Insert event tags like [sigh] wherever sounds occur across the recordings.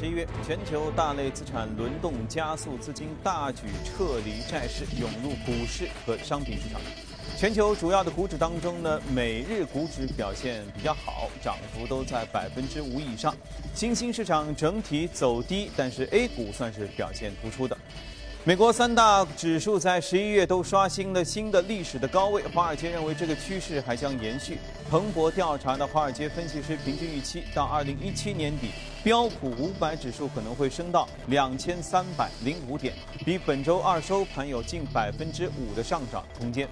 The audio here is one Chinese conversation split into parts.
十一月，全球大类资产轮动加速，资金大举撤离债市，涌入股市和商品市场。全球主要的股指当中呢，美日股指表现比较好，涨幅都在百分之五以上。新兴市场整体走低，但是 A 股算是表现突出的。美国三大指数在十一月都刷新了新的历史的高位，华尔街认为这个趋势还将延续。彭博调查的华尔街分析师平均预期，到二零一七年底，标普五百指数可能会升到两千三百零五点，比本周二收盘有近百分之五的上涨空间。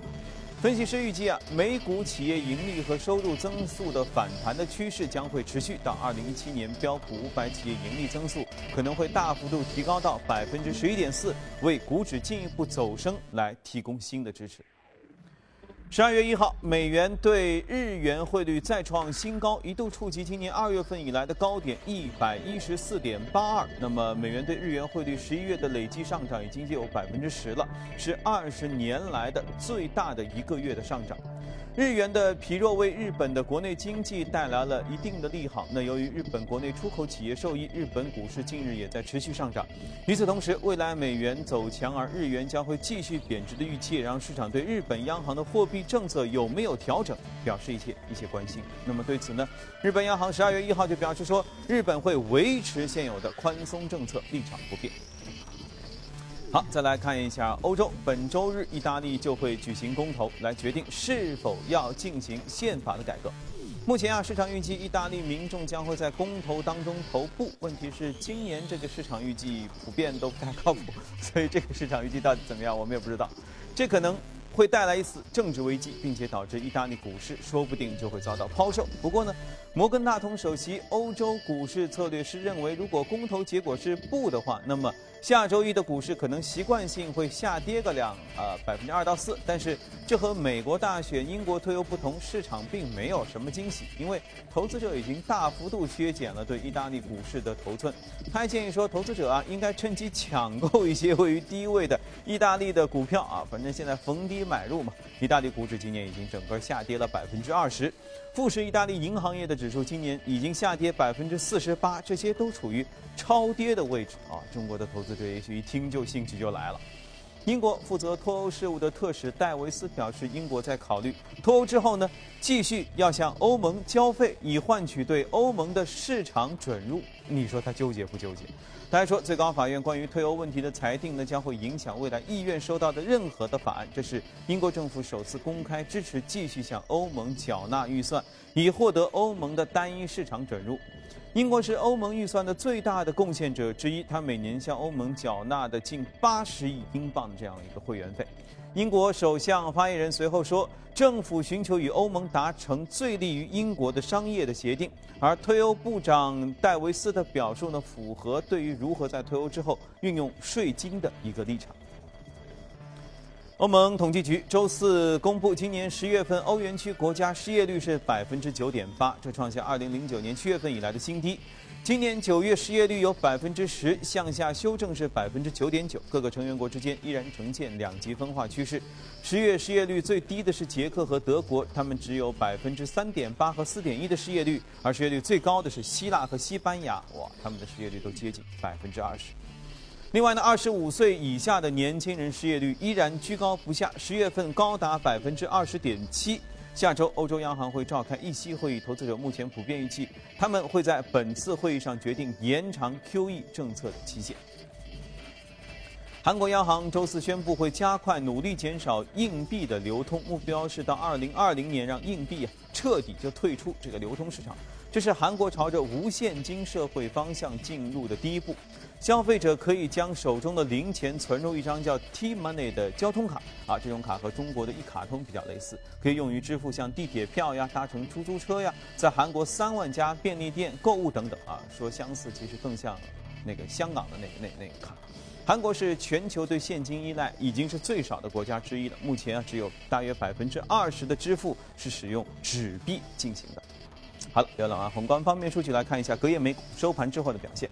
分析师预计啊，美股企业盈利和收入增速的反弹的趋势将会持续到二零一七年，标普五百企业盈利增速可能会大幅度提高到百分之十一点四，为股指进一步走升来提供新的支持。十二月一号，美元对日元汇率再创新高，一度触及今年二月份以来的高点一百一十四点八二。那么，美元对日元汇率十一月的累计上涨已经有百分之十了，是二十年来的最大的一个月的上涨。日元的疲弱为日本的国内经济带来了一定的利好。那由于日本国内出口企业受益，日本股市近日也在持续上涨。与此同时，未来美元走强，而日元将会继续贬值的预期，也让市场对日本央行的货币政策有没有调整表示一些一些关心。那么对此呢，日本央行十二月一号就表示说，日本会维持现有的宽松政策立场不变。好，再来看一下欧洲。本周日，意大利就会举行公投，来决定是否要进行宪法的改革。目前啊，市场预计意大利民众将会在公投当中投不。问题是，今年这个市场预计普遍都不太靠谱，所以这个市场预计到底怎么样，我们也不知道。这可能。会带来一次政治危机，并且导致意大利股市说不定就会遭到抛售。不过呢，摩根大通首席欧洲股市策略师认为，如果公投结果是不的话，那么下周一的股市可能习惯性会下跌个两呃百分之二到四。但是这和美国大选、英国脱欧不同，市场并没有什么惊喜，因为投资者已经大幅度削减了对意大利股市的头寸。他还建议说，投资者啊应该趁机抢购一些位于低位的意大利的股票啊，反正现在逢低。买入嘛，意大利股指今年已经整个下跌了百分之二十，富时意大利银行业的指数今年已经下跌百分之四十八，这些都处于超跌的位置啊。中国的投资者也许一听就兴趣就来了。英国负责脱欧事务的特使戴维斯表示，英国在考虑脱欧之后呢，继续要向欧盟交费，以换取对欧盟的市场准入。你说他纠结不纠结？他还说，最高法院关于退欧问题的裁定呢，将会影响未来议院收到的任何的法案。这是英国政府首次公开支持继续向欧盟缴纳预算，以获得欧盟的单一市场准入。英国是欧盟预算的最大的贡献者之一，它每年向欧盟缴纳的近八十亿英镑的这样一个会员费。英国首相发言人随后说，政府寻求与欧盟达成最利于英国的商业的协定。而退欧部长戴维斯的表述呢，符合对于如何在退欧之后运用税金的一个立场。欧盟统计局周四公布，今年十月份欧元区国家失业率是百分之九点八，这创下二零零九年七月份以来的新低。今年九月失业率有百分之十，向下修正是百分之九点九。各个成员国之间依然呈现两极分化趋势。十月失业率最低的是捷克和德国，他们只有百分之三点八和四点一的失业率，而失业率最高的是希腊和西班牙，哇，他们的失业率都接近百分之二十。另外呢，二十五岁以下的年轻人失业率依然居高不下，十月份高达百分之二十点七。下周欧洲央行会召开议息会议，投资者目前普遍预计他们会在本次会议上决定延长 QE 政策的期限。韩国央行周四宣布会加快努力减少硬币的流通，目标是到二零二零年让硬币彻底就退出这个流通市场。这是韩国朝着无现金社会方向进入的第一步。消费者可以将手中的零钱存入一张叫 T Money 的交通卡啊，这种卡和中国的一卡通比较类似，可以用于支付像地铁票呀、搭乘出租车呀，在韩国三万家便利店购物等等啊。说相似，其实更像那个香港的那个那那个卡。韩国是全球对现金依赖已经是最少的国家之一了，目前啊只有大约百分之二十的支付是使用纸币进行的。好了，聊了啊，宏观方面数据来看一下隔夜美股收盘之后的表现。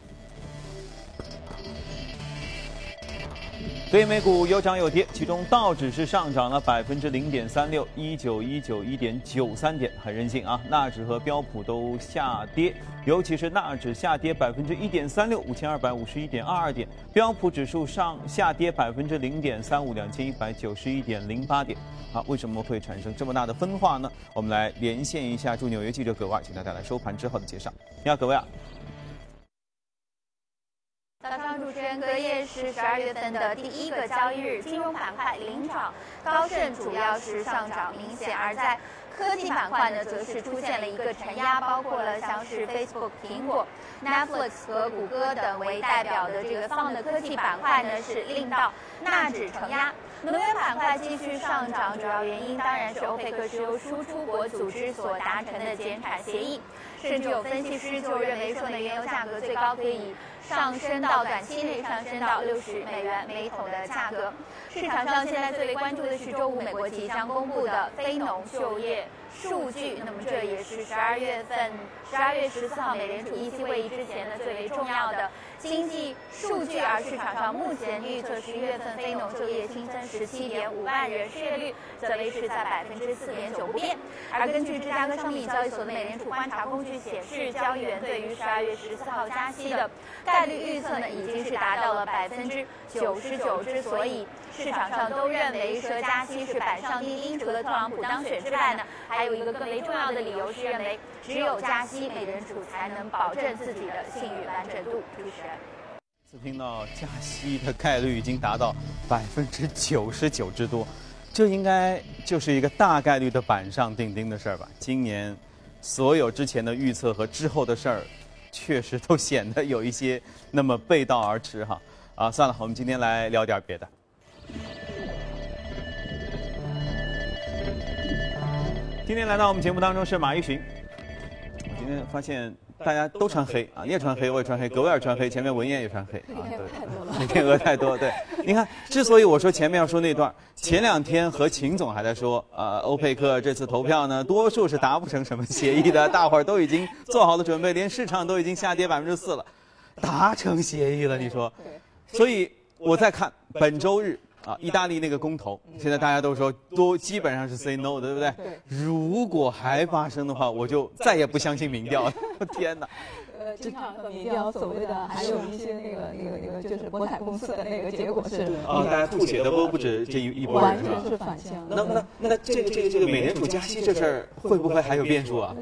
所以美股有涨有跌，其中道指是上涨了百分之零点三六，一九一九一点九三点，很任性啊。纳指和标普都下跌，尤其是纳指下跌百分之一点三六，五千二百五十一点二二点；标普指数上下跌百分之零点三五，两千一百九十一点零八点。好，为什么会产生这么大的分化呢？我们来连线一下驻纽约记者葛万，请他带来收盘之后的介绍。你好，葛万。上，主持人，隔夜是十二月份的第一个交易日，金融板块领涨，高盛主要是上涨明显，而在科技板块呢，则是出现了一个承压，包括了像是 Facebook、苹果、Netflix 和谷歌等为代表的这个放的科技板块呢，是令到纳指承压。能源板块继续上涨，主要原因当然是欧佩克石油输出国组织所达成的减产协议，甚至有分析师就认为说呢，原油价格最高可以。上升到短期内上升到六十美元每桶的价格。市场上现在最为关注的是周五美国即将公布的非农就业数据，那么这也是十二月份十二月十四号美联储议息会议之前的最为重要的。经济数据，而市场上目前预测十一月份非农就业新增十七点五万人，失业率则维持在百分之四点九不变。而根据芝加哥商品交易所的美联储观察工具显示，交易员对于十二月十四号加息的概率预测呢，已经是达到了百分之九十九。之所以市场上都认为说加息是板上钉钉，除了特朗普当选之外呢，还有一个更为重要的理由是认为。只有加息，美联储才能保证自己的信誉完整度。主持人，次听到加息的概率已经达到百分之九十九之多，这应该就是一个大概率的板上钉钉的事儿吧？今年所有之前的预测和之后的事儿，确实都显得有一些那么背道而驰哈。啊，算了，我们今天来聊点别的。今天来到我们节目当中是马一寻。我今天发现大家都穿黑啊，你也穿黑，我也穿黑，格威尔穿黑，前面文彦也穿黑啊，对，天鹅太多，对。[laughs] 你看，之所以我说前面要说那段，前两天和秦总还在说，呃，欧佩克这次投票呢，多数是达不成什么协议的，[laughs] 大伙儿都已经做好了准备，连市场都已经下跌百分之四了，达成协议了，你说？所以我在看本周日。啊，意大利那个公投，现在大家都说都基本上是 say no 对不对？对。如果还发生的话，我就再也不相信民调了。[laughs] 天哪！呃，经常和民调所谓的，还有一些那个那个那个，就是博彩公司的那个结果是。啊，大家吐血的都不止这一一波人，完全是反向。那那那这个这个这个美联储加息这事儿会不会还有变数啊？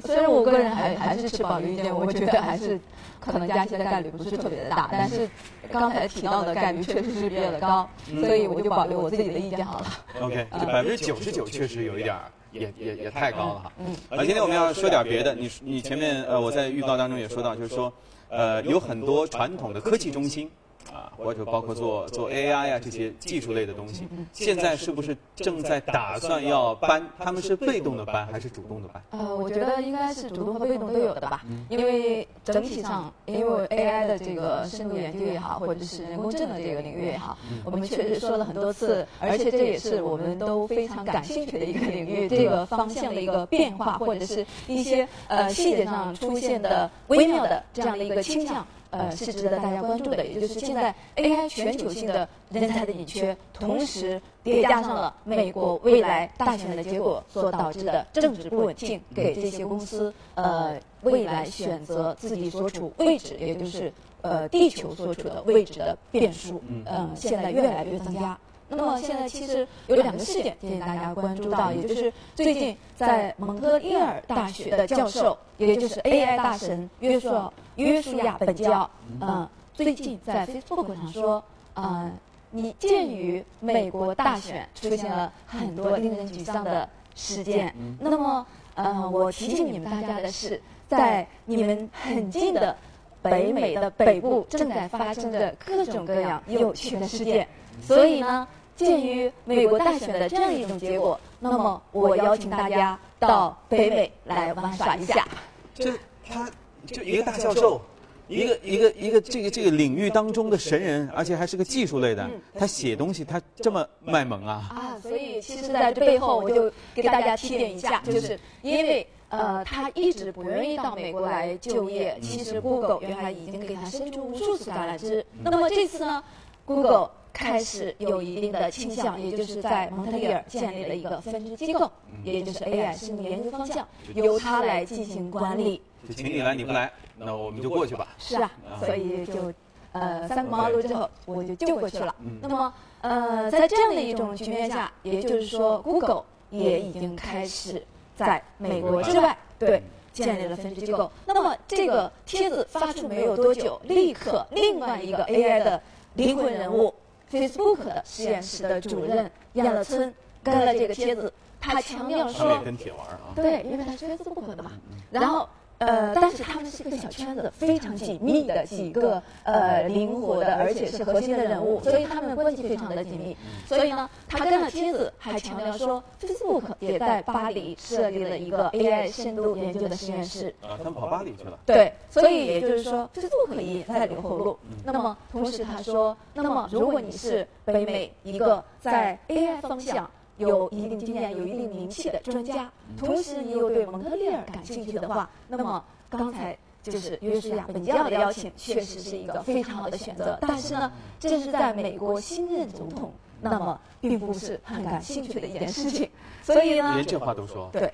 虽然我个人还还是持保留意见，我觉得还是 [laughs] 可能加息的概率不是特别的大，但是刚才提到的概率确实是比较的高，所以我就保留我自己的意见好了。OK，这百分之九十九确实有一点也也也太高了哈。嗯。啊，今天我们要说点别的，你你前面呃我在预告当中也说到，就是说呃有很多传统的科技中心。啊，或者包括做做 AI 呀这些技术类的东西，现在是不是正在打算要搬？他们是被动的搬还是主动的搬？呃，我觉得应该是主动和被动都有的吧。因为整体上，因为 AI 的这个深度研究也好，或者是人工智能这个领域也好，我们确实说了很多次，而且这也是我们都非常感兴趣的一个领域，这个方向的一个变化，或者是一些呃细节上出现的微妙的这样的一个倾向。呃，是值得大家关注的，也就是现在 AI 全球性的人才的紧缺，同时叠加上了美国未来大选的结果所导致的政治不稳定，给这些公司呃未来选择自己所处位置，也就是呃地球所处的位置的变数，嗯，现在越来越增加。那么现在其实有两个事件，建议大家关注到，也就是最近在蒙特利尔大学的教授，也就是 AI 大神约瑟约书亚本教，嗯，最近在 Facebook 上说，嗯，你鉴于美国大选出现了很多令人沮丧的事件，那么，嗯，我提醒你们大家的是，在你们很近的北美的北部正在发生着各种各样有趣的事件，所以呢。鉴于美国大选的这样一种结果，那么我邀请大家到北美来玩耍一下。这他就一个大教授，一个一个一个这个这个领域当中的神人，而且还是个技术类的，他写东西他这么卖萌啊！啊，所以其实在这背后，我就给大家提点一下，就是因为呃，他一直不愿意到美国来就业。其实 Google 原来已经给他伸出无数次橄榄枝。那么这次呢？Google 开始有一定的倾向，也就是在蒙特利尔建立了一个分支机构，也就是 AI 深度研究方向，由他来进行管理。就请你来，你不来，那我们就过去吧。是啊，所以就呃三顾茅庐之后，我就就过去了。那么呃，在这样的一种局面下，也就是说，Google 也已经开始在美国之外对建立了分支机构。那么这个帖子发出没有多久，立刻另外一个 AI 的灵魂人物 Facebook 的实验室的主任亚勒村跟了这个帖子，他强调说，跟铁玩啊，对，因为他是 Facebook 的嘛，然后。呃，但是他们是一个小圈子，非常紧密的几个呃灵活的，而且是核心的人物，所以他们关系非常的紧密。所以呢，他跟了妻子还强调说，Facebook 也在巴黎设立了一个 AI 深度研究的实验室。啊，他们跑巴黎去了。对，所以也就是说，Facebook 也在留后路。那么，同时他说，那么如果你是北美一个在 AI 方向。有一定经验、有一定名气的专家，同时你又对蒙特利尔感兴趣的话，那么刚才就是约书亚本教的邀请，确实是一个非常好的选择。但是呢，这是在美国新任总统，那么并不是很感兴趣的一件事情。所以呢，连这话都说。对。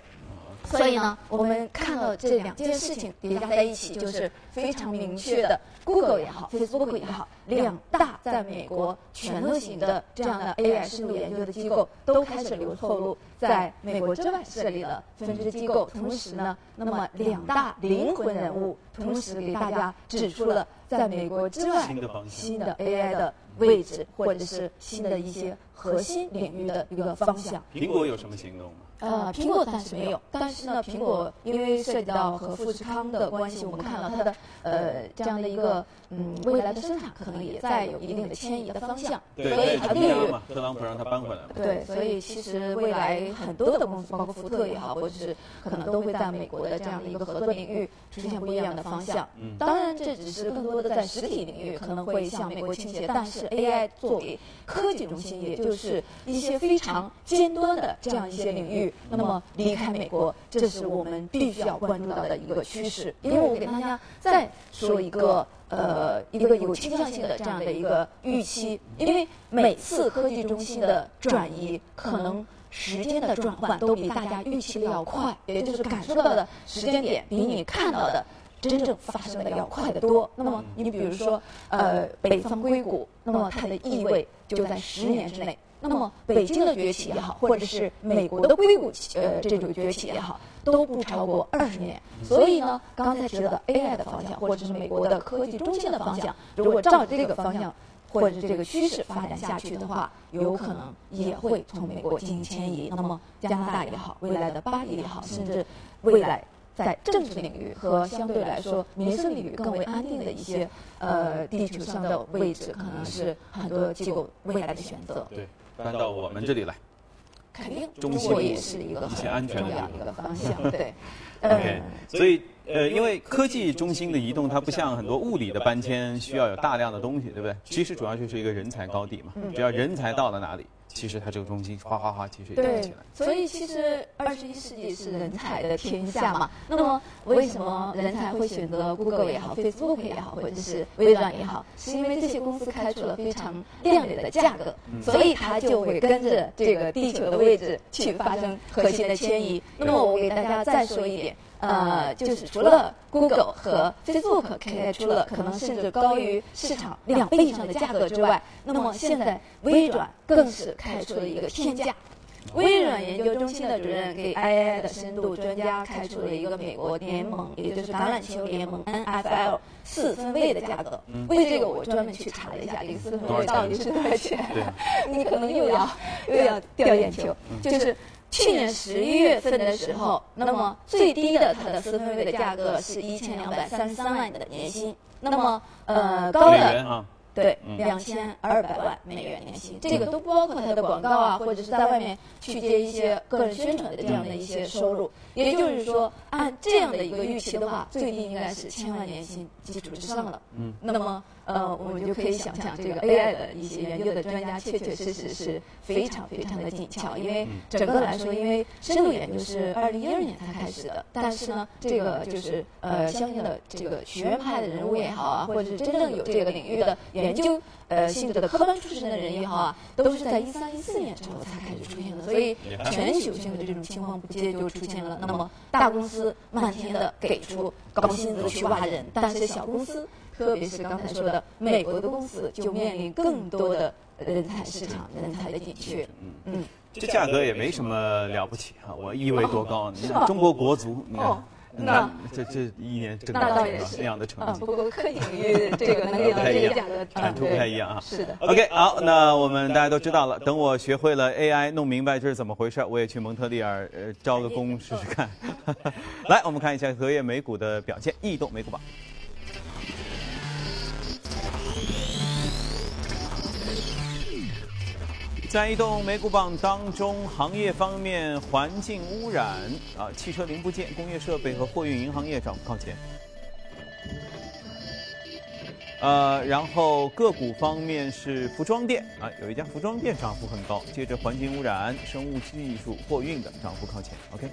所以呢，我们看到这两件事情叠加在一起，就是非常明确的，Google 也好，Facebook 也好，两大在美国全流型的这样的 AI 深度研究的机构都开始留后路，在美国之外设立了分支机构。同时呢，那么两大灵魂人物同时给大家指出了在美国之外新的 AI 的位置，或者是新的一些核心领域的一个方向。苹果有什么行动吗？呃，苹果暂时没有，但是呢，苹果因为涉及到和富士康的关系，我们看到它的呃这样的一个嗯未来的生产可能也在有一定的迁移的方向，所以它利润嘛，特朗普让它搬回来了。对，所以其实未来很多的公司，包括福特也好，或者是可能都会在美国的这样的一个合作领域出现不一样的方向。嗯，当然这只是更多的在实体领域可能会向美国倾斜，但是 AI 作为科技中心，也就是一些非常尖端的这样一些领域。那么离开美国，这是我们必须要关注到的一个趋势。因为我给大家再说一个呃一个有倾向性的这样的一个预期，因为每次科技中心的转移，可能时间的转换都比大家预期的要快，也就是感受到的时间点比你看到的真正发生的要快得多。那么你比如说呃北方硅谷，那么它的意味就在十年之内。那么，北京的崛起也好，或者是美国的硅谷呃这种崛起也好，都不超过二十年。所以呢，刚才提到的 AI 的方向，或者是美国的科技中心的方向，如果照这个方向或者是这个趋势发展下去的话，有可能也会从美国进行迁移。那么，加拿大也好，未来的巴黎也好，甚至未来在政治领域和相对来说民生领域更为安定的一些呃地球上的位置，可能是很多机构未来的选择。对。搬到我们这里来，肯定中国也是一个很重要的一个方向，对。[laughs] OK，所以呃，因为科技中心的移动，它不像很多物理的搬迁需要有大量的东西，对不对？其实主要就是一个人才高地嘛，只要人才到了哪里。其实它这个中心哗哗哗，其实也起来。所以其实二十一世纪是人才的天下嘛。那么为什么人才会选择 Google 也好，Facebook 也好，或者是微软也好？是因为这些公司开出了非常亮眼的价格，所以它就会跟着这个地球的位置去发生核心的迁移。那么我给大家再说一点。呃，就是除了 Google 和 Facebook 开出了可能甚至高于市场两倍以上的价格之外，那么现在微软更是开出了一个天价。微软研究中心的主任给 AI 的深度专家开出了一个美国联盟，也就是橄榄球联盟 NFL 四分位的价格。为这个我专门去查了一下，这个四分位到底是多少钱？你可能又要又要掉眼球，就是。去年十一月份的时候，那么最低的它的四分位的价格是一千两百三十三万的年薪，那么呃高的对两千二百万美元年薪，这个都不包括它的广告啊，或者是在外面去接一些个人宣传的这样的一些收入。也就是说，按这样的一个预期的话，最低应该是千万年薪基础之上了。嗯，那么。呃，我们就可以想象，这个 AI 的一些研究的专家，确确实实是非常非常的紧俏。因为整个来说，因为深度研究是二零一二年才开始的，但是呢，这个就是呃，相应的这个学院派的人物也好啊，或者是真正有这个领域的研研究呃性质的科班出身的人也好啊，都是在一三一四年之后才开始出现的，所以全球性的这种情况不接就出现了。那么大公司漫天的给出高薪资去挖人，但是小公司，特别是刚才说的美国的公司，就面临更多的人才市场人才的紧缺。嗯，这价格也没什么了不起啊，我以为多高？你看中国国足，你看。那这这一年挣到那样的成绩，不过科技领域这个能力的这个价格产出不太一样啊。是的。OK，好，那我们大家都知道了。等我学会了 AI，弄明白这是怎么回事，我也去蒙特利尔呃招个工试试看。[laughs] 来，我们看一下隔夜美股的表现，异动美股榜。在移动美股榜当中，行业方面，环境污染啊，汽车零部件、工业设备和货运银行业涨幅靠前。呃，然后个股方面是服装店啊，有一家服装店涨幅很高。接着环境污染、生物技术、货运的涨幅靠前。OK，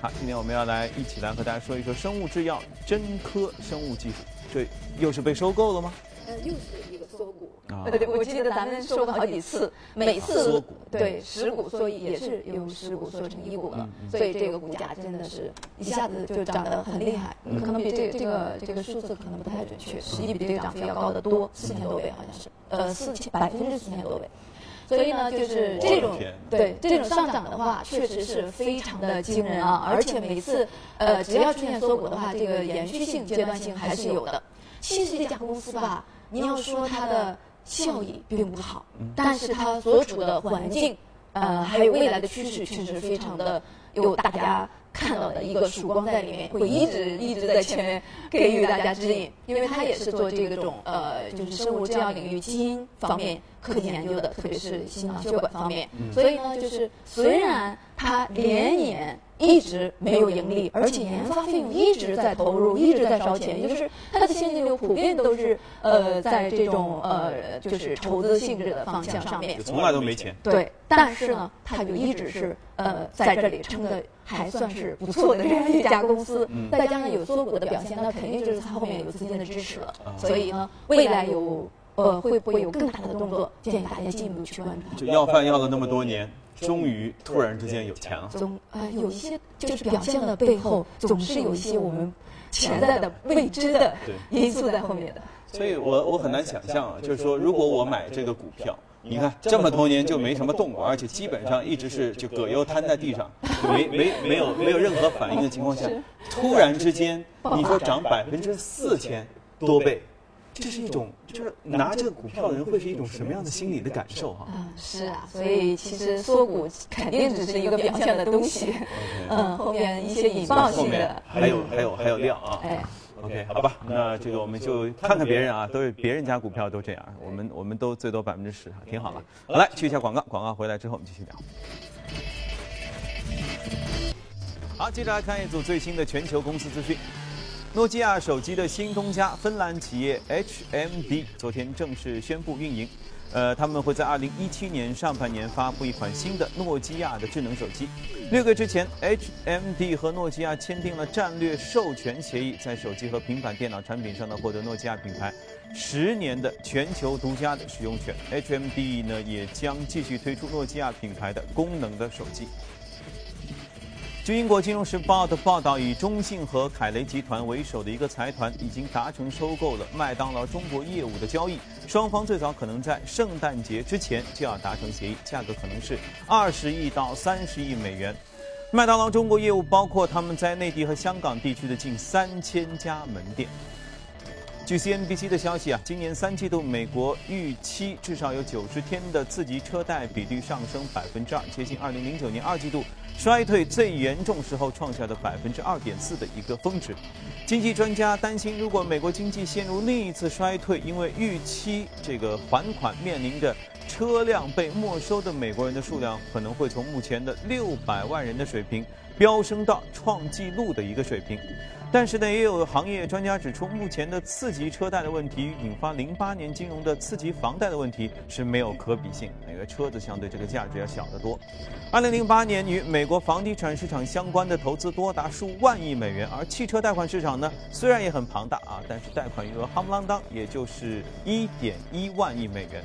好，今天我们要来一起来和大家说一说生物制药真科生物技术，这又是被收购了吗？呃，又是我记得咱们说过好几次，每次对十股所以也是由十股缩成一股了，所以这个股价真的是一下子就涨得很厉害，可能比这这个这个数字可能不太准确，实际比这个涨幅要高得多，四千多倍好像是，呃，四千百分之四千多倍，所以呢，就是这种对这种上涨的话，确实是非常的惊人啊，而且每次呃只要出现缩股的话，这个延续性、阶段性还是有的。其实这家公司吧，你要说它的。效益并不好，但是它所处的环境，呃，还有未来的趋势，确实非常的有大家看到的一个曙光在里面，会一直一直在前面给予大家指引，因为它也是做这个种呃，就是生物制药领域基因方面科技研究的，特别是心脑血管方面，所以呢，就是虽然它连年。一直没有盈利，而且研发费用一直在投入，一直在烧钱，也就是它的现金流普遍都是呃在这种呃就是筹资性质的方向上面，从来都没钱。对，但是呢，它就一直是呃在这里撑的还算是不错的这样一家公司，再加上有缩股的表现，那肯定就是它后面有资金的支持了。所以呢，未来有呃会不会有更大的动作，建议大家进一步去关注。就要饭要了那么多年。终于突然之间有钱了。总呃有一些就是表现的背后，总是有一些我们潜在的未知的 [laughs] 因素在后面的。所以我我很难想象啊，就是说如果我买这个股票，你看这么多年就没什么动过，而且基本上一直是就葛优瘫在地上，没没没有没有任何反应的情况下，突然之间你说涨百分之四千多倍。这是一种，就是拿这个股票的人会是一种什么样的心理的感受哈？嗯，是啊，所以其实缩股肯定只是一个表象的东西，[laughs] 嗯，后面一些引爆性的，还有还有还有料啊。哎，OK，好吧，那这个我们就看看别人啊，都是别人家股票都这样，我们我们都最多百分之十，挺好了。好来，去一下广告，广告回来之后我们继续聊。好，接着来看一组最新的全球公司资讯。诺基亚手机的新东家芬兰企业 HMD 昨天正式宣布运营，呃，他们会在2017年上半年发布一款新的诺基亚的智能手机。六个月之前，HMD 和诺基亚签订了战略授权协议，在手机和平板电脑产品上呢获得诺基亚品牌十年的全球独家的使用权。HMD 呢也将继续推出诺基亚品牌的功能的手机。据英国金融时报的报道，以中信和凯雷集团为首的一个财团已经达成收购了麦当劳中国业务的交易，双方最早可能在圣诞节之前就要达成协议，价格可能是二十亿到三十亿美元。麦当劳中国业务包括他们在内地和香港地区的近三千家门店。据 CNBC 的消息啊，今年三季度美国预期至少有九十天的次级车贷比率上升百分之二，接近二零零九年二季度衰退最严重时候创下的百分之二点四的一个峰值。经济专家担心，如果美国经济陷入另一次衰退，因为预期这个还款面临着车辆被没收的美国人的数量可能会从目前的六百万人的水平飙升到创纪录的一个水平。但是呢，也有行业专家指出，目前的次级车贷的问题引发零八年金融的次级房贷的问题是没有可比性，因为车子相对这个价值要小得多。二零零八年与美国房地产市场相关的投资多达数万亿美元，而汽车贷款市场呢，虽然也很庞大啊，但是贷款余额夯不啷当，也就是一点一万亿美元。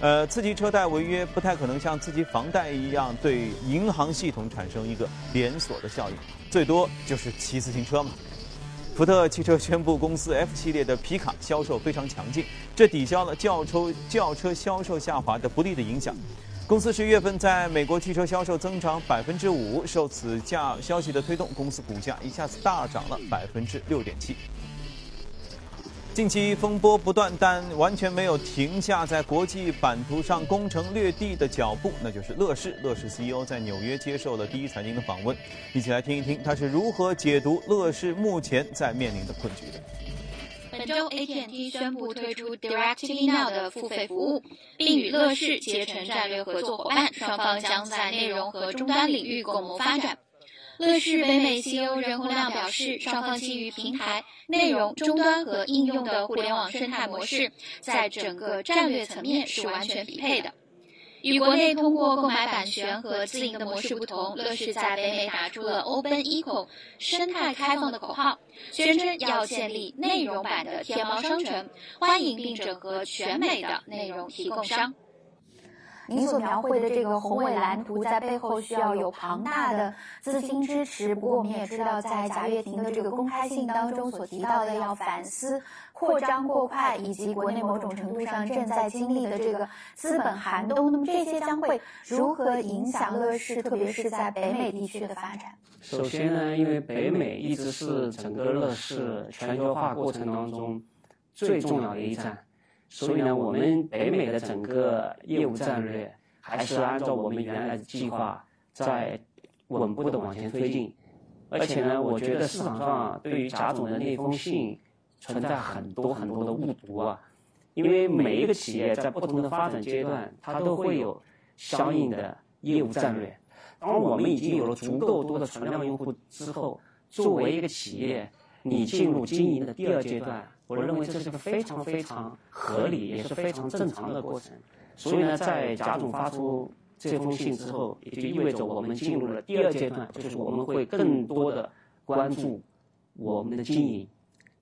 呃，次级车贷违约不太可能像次级房贷一样对银行系统产生一个连锁的效应，最多就是骑自行车嘛。福特汽车宣布，公司 F 系列的皮卡销售非常强劲，这抵消了轿车轿车销售下滑的不利的影响。公司十一月份在美国汽车销售增长百分之五，受此价消息的推动，公司股价一下子大涨了百分之六点七。近期风波不断，但完全没有停下在国际版图上攻城略地的脚步，那就是乐视。乐视 CEO 在纽约接受了第一财经的访问，一起来听一听他是如何解读乐视目前在面临的困局的。本周，AT&T 宣布推出 DirecTV Now 的付费服务，并与乐视结成战略合作伙伴，双方将在内容和终端领域共谋发展。乐视北美 CEO 任洪亮表示，双方基于平台、内容、终端和应用的互联网生态模式，在整个战略层面是完全匹配的。与国内通过购买版权和自营的模式不同，乐视在北美打出了 Open Eco 生态开放的口号，宣称要建立内容版的天猫商城，欢迎并整合全美的内容提供商。您所描绘的这个宏伟蓝图，在背后需要有庞大的资金支持。不过，我们也知道，在贾跃亭的这个公开信当中所提到的，要反思扩张过快，以及国内某种程度上正在经历的这个资本寒冬。那么，这些将会如何影响乐视，特别是在北美地区的发展？首先呢，因为北美一直是整个乐视全球化过程当中最重要的一站。所以呢，我们北美的整个业务战略还是按照我们原来的计划在稳步的往前推进。而且呢，我觉得市场上对于贾总的那封信存在很多很多的误读啊。因为每一个企业在不同的发展阶段，它都会有相应的业务战略。当我们已经有了足够多的存量用户之后，作为一个企业，你进入经营的第二阶段。我认为这是个非常非常合理，也是非常正常的过程。所以呢，在贾总发出这封信之后，也就意味着我们进入了第二阶段，就是我们会更多的关注我们的经营。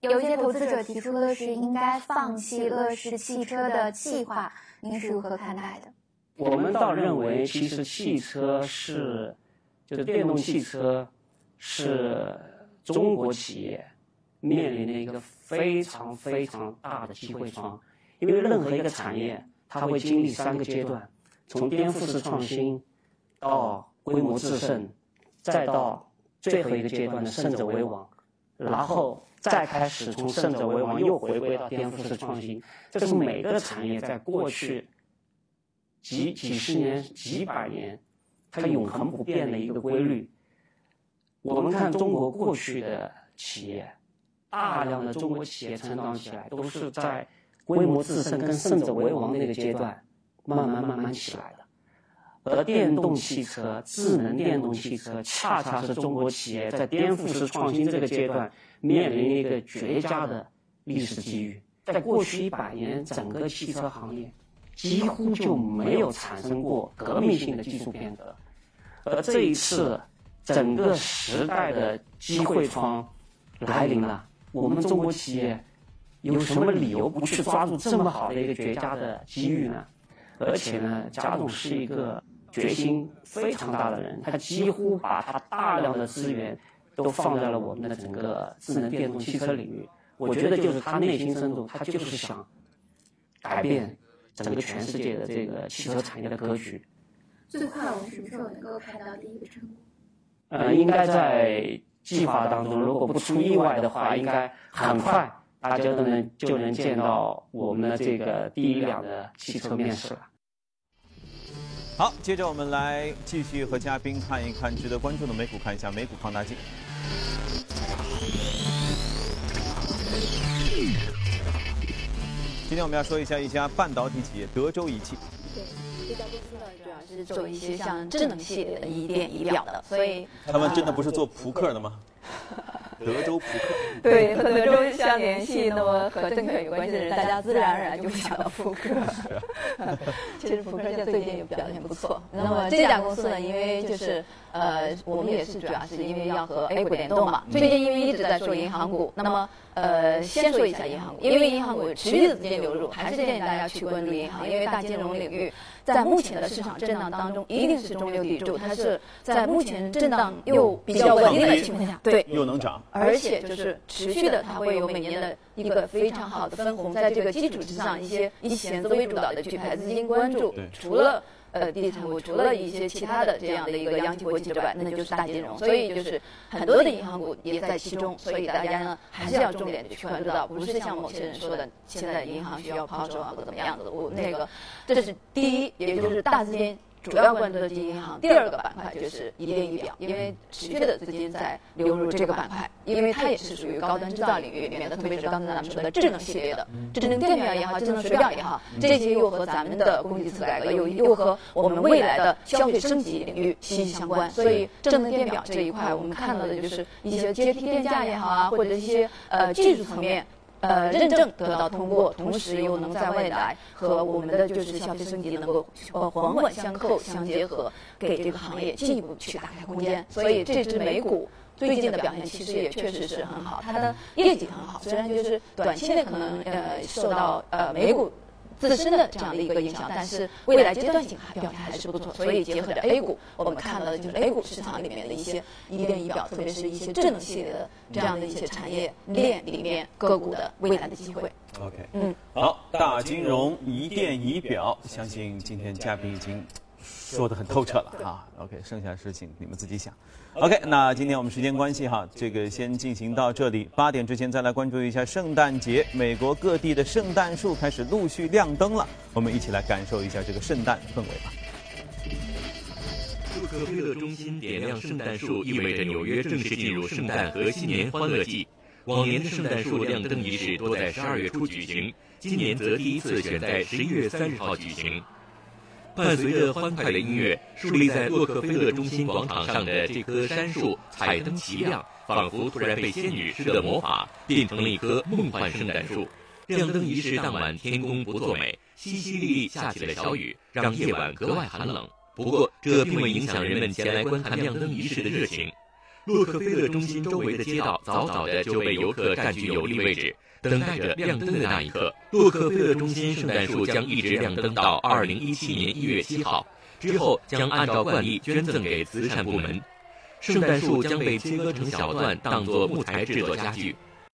有一些投资者提出的是应该放弃乐视汽车的计划，您是如何看待的？我们倒认为，其实汽车是，就是电动汽车是中国企业。面临的一个非常非常大的机会窗，因为任何一个产业，它会经历三个阶段：从颠覆式创新到规模制胜，再到最后一个阶段的胜者为王，然后再开始从胜者为王又回归到颠覆式创新。这是每个产业在过去几几十年、几百年，它永恒不变的一个规律。我们看中国过去的企业。大量的中国企业成长起来，都是在规模制胜跟胜者为王的那个阶段，慢慢慢慢起来的。而电动汽车、智能电动汽车，恰恰是中国企业在颠覆式创新这个阶段面临一个绝佳的历史机遇。在过去一百年，整个汽车行业几乎就没有产生过革命性的技术变革，而这一次，整个时代的机会窗来临了。我们中国企业有什么理由不去抓住这么好的一个绝佳的机遇呢？而且呢，贾总是一个决心非常大的人，他几乎把他大量的资源都放在了我们的整个智能电动汽车领域。我觉得就是他内心深处，他就是想改变整个全世界的这个汽车产业的格局。最快我们什么时候能够看到第一个成果？呃，应该在。计划当中，如果不出意外的话，应该很快大家都能就能见到我们的这个第一辆的汽车面世了。好，接着我们来继续和嘉宾看一看值得关注的美股，看一下美股放大镜。今天我们要说一下一家半导体企业——德州仪器。对。这家公司呢，主要是做一些像智能系列的仪电仪表的，所以他们真的不是做扑克的吗？德州扑克。对和德州相联系，那么和证券有关系的人，大家自然而然就会想到扑克。[laughs] 其实扑克现在最近也表现不错。那么这家公司呢，因为就是呃，我们也是主要是因为要和 A 股联动嘛。最近因为一直在说银行股，那么呃，先说一下银行股，因为银行股持续的资金流入，还是建议大家去关注银行，因为大金融领域在目前的市场震荡当中，一定是中流砥柱，它是在目前震荡又比较稳定的情况下，对，又能涨，而且就是持续的，它会有每年的一个非常好的分红，在这个基础之上，一些以险资为主导的举牌资金关注，除了。呃，地产股除了一些其他的这样的一个央企国企之外，那就是大金融，所以就是很多的银行股也在其中，所以大家呢还是要重点去关注到，不是像某些人说的，现在银行需要抛售啊或怎么样子，我那个这是第一，也就是大资金。主要关注的金银行，第二个板块就是一电一表，因为持续的资金在流入这个板块，因为它也是属于高端制造领域里面的，特别是刚才咱们说的智能系列的，智能电表也好，智能水表也好，这些又和咱们的供给侧改革又又和我们未来的消费升级领域息息相关，所以智能电表这一块，我们看到的就是一些阶梯电价也好啊，或者一些呃技术层面。呃，认证得到通过，同时又能在未来和我们的就是消费升级能够呃环环相扣相结合，给这个行业进一步去打开空间。所以这支美股最近的表现其实也确实是很好，它的业绩很好，虽然就是短期内可能呃受到呃美股。自身的这样的一个影响，但是未来阶段性还表现还是不错。所以结合着 A 股，我们看到的就是 A 股市场里面的一些仪电仪表，特别是一些智能系列的这样的一些产业链里面个股的未来的机会。OK，嗯，好，大金融仪电仪表，相信今天嘉宾已经说的很透彻了啊。OK，剩下的事情你们自己想。OK，那今天我们时间关系哈，这个先进行到这里。八点之前再来关注一下圣诞节，美国各地的圣诞树开始陆续亮灯了，我们一起来感受一下这个圣诞氛围吧。洛克菲勒中心点亮圣诞树，意味着纽约正式进入圣诞和新年欢乐季。往年的圣诞树亮灯仪式多在十二月初举行，今年则第一次选在十一月三十号举行。伴随着欢快的音乐，树立在洛克菲勒中心广场上的这棵杉树彩灯齐亮，仿佛突然被仙女施了魔法，变成了一棵梦幻圣诞树。亮灯仪式当晚，天公不作美，淅淅沥沥下起了小雨，让夜晚格外寒冷。不过，这并未影响人们前来观看亮灯仪式的热情。洛克菲勒中心周围的街道早早的就被游客占据有利位置。等待着亮灯的那一刻，洛克菲勒中心圣诞树将一直亮灯到二零一七年一月七号，之后将按照惯例捐赠给慈善部门。圣诞树将被切割成小段，当作木材制作家具。